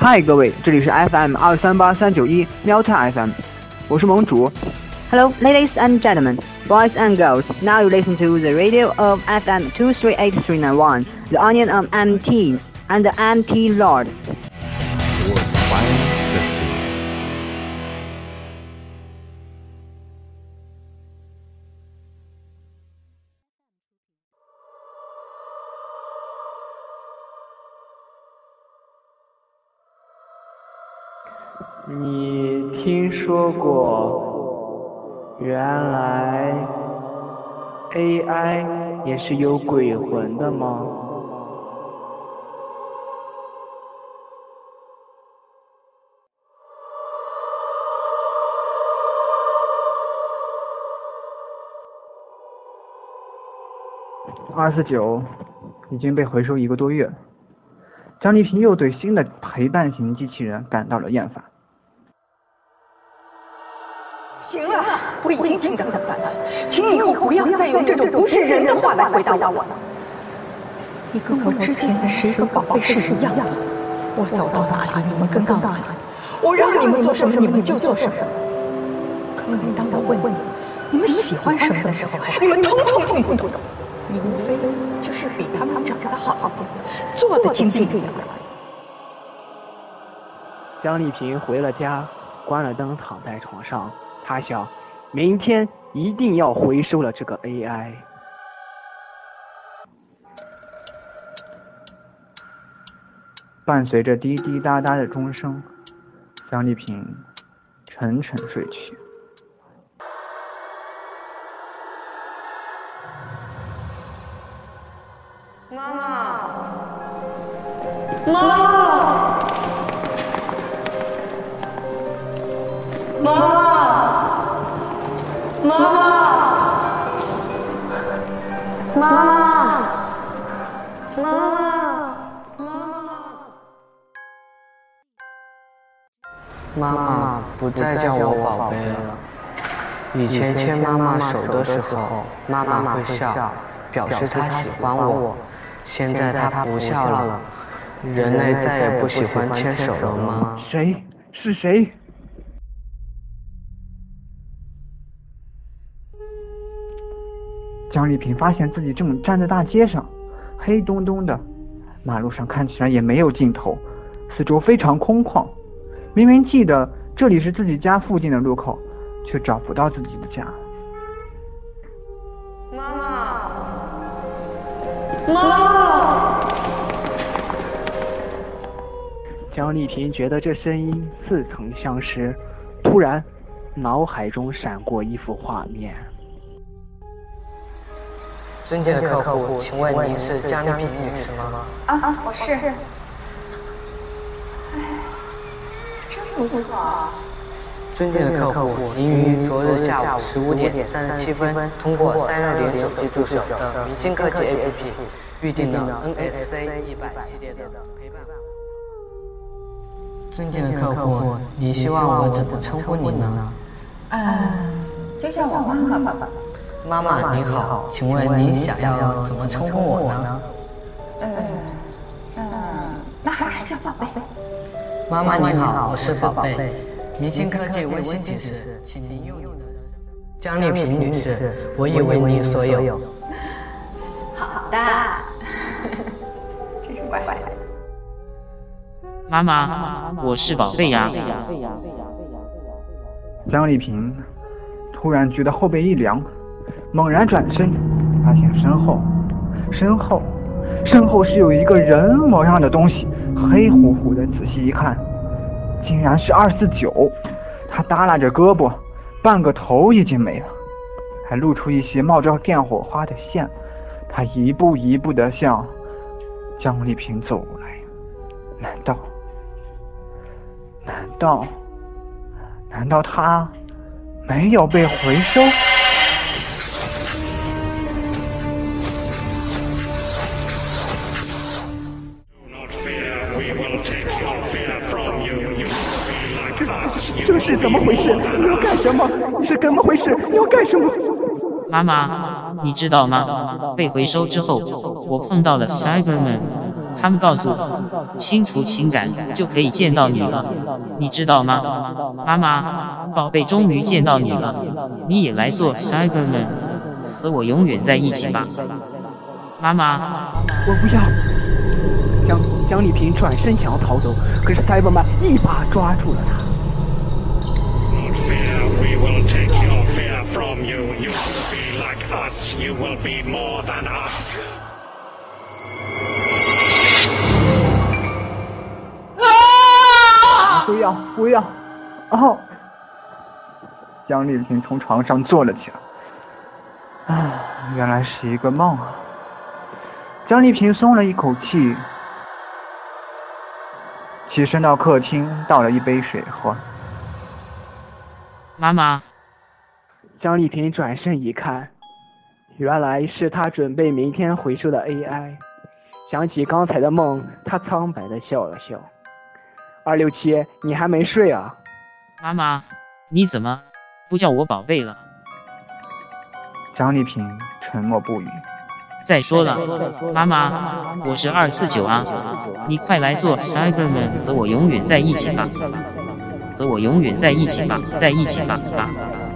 嗨，各位，这里是 FM 二三八三九一喵太 FM，我是盟主。 Hello, ladies and gentlemen, boys and girls. Now you listen to the radio of FM 238391, the onion of MT, and the MT Lord. 你听说过，原来 AI 也是有鬼魂的吗？二四九已经被回收一个多月，张丽萍又对新的陪伴型机器人感到了厌烦。行了，我已经听得很烦了，请你以后不要再用这种不是人的话来回答我。你跟我之前的十一个宝贝是一样的，我走到哪里你们跟到哪里，我让你们做什么你们就做什么。可每当我问你你们喜欢什么的时候，你们通通听不懂。你无非就是比他们长得好一点，做的精致一点。张丽萍回了家，关了灯，躺在床上。她想，明天一定要回收了这个 AI。伴随着滴滴答答的钟声，张丽萍沉沉睡去。妈，妈妈，妈妈，妈妈妈不再叫我宝贝了。以前牵妈妈手的时候，妈妈会笑，表示她喜欢我。现在她不笑了，人类再也不喜欢牵手了吗？谁？是谁？张丽萍发现自己正站在大街上，黑洞洞的，马路上看起来也没有尽头，四周非常空旷。明明记得这里是自己家附近的路口，却找不到自己的家。妈妈，妈妈。江丽萍觉得这声音似曾相识，突然，脑海中闪过一幅画面。尊敬的客户，请问您是江丽萍女士吗？啊啊，我是。哎，真不错。尊敬的客户，您于昨日下午十五点三十七分通过三六零手机助手的明星科技 APP 预定了 NSC 一百系列的陪伴。尊敬的客户，你希望我怎么称呼您呢？嗯，就叫我妈妈吧。妈妈您好，请问您想要怎么称呼我呢？呃，嗯，那还是叫宝贝。妈妈您好，我是宝贝。明星科技温馨提示，请您用用的江丽萍女士，我已为您所有。好的，真是乖乖。妈妈，我是宝贝呀。张丽萍突然觉得后背一凉。猛然转身，发现身后，身后，身后是有一个人模样的东西，黑乎乎的。仔细一看，竟然是二四九。他耷拉着胳膊，半个头已经没了，还露出一些冒着电火花的线。他一步一步的向张丽萍走来。难道？难道？难道他没有被回收？是怎么回事？你要干什么？是怎么回事？你要干什么？妈妈，你知道吗？被回收之后，我碰到了 Cyberman，他们告诉我，清除情感就可以见到你了，你知道吗？妈妈，宝贝终于见到你了，你也来做 Cyberman，和我永远在一起吧。妈妈，我不要。江江丽萍转身想要逃走，可是 Cyberman 一把抓住了她。Fear, we will take your fear from you. You will be like us. You will be more than us. 不要不要！哦，江丽萍从床上坐了起来。啊，原来是一个梦啊！江丽萍松了一口气，起身到客厅倒了一杯水喝。妈妈，张丽萍转身一看，原来是她准备明天回收的 AI。想起刚才的梦，她苍白的笑了笑。二六七，你还没睡啊？妈妈，你怎么不叫我宝贝了？张丽萍沉默不语。再说了，妈妈，我是二四九啊，你快来做 Cyberman，和我永远在一起吧，和我永远在一起吧，在一起吧吧。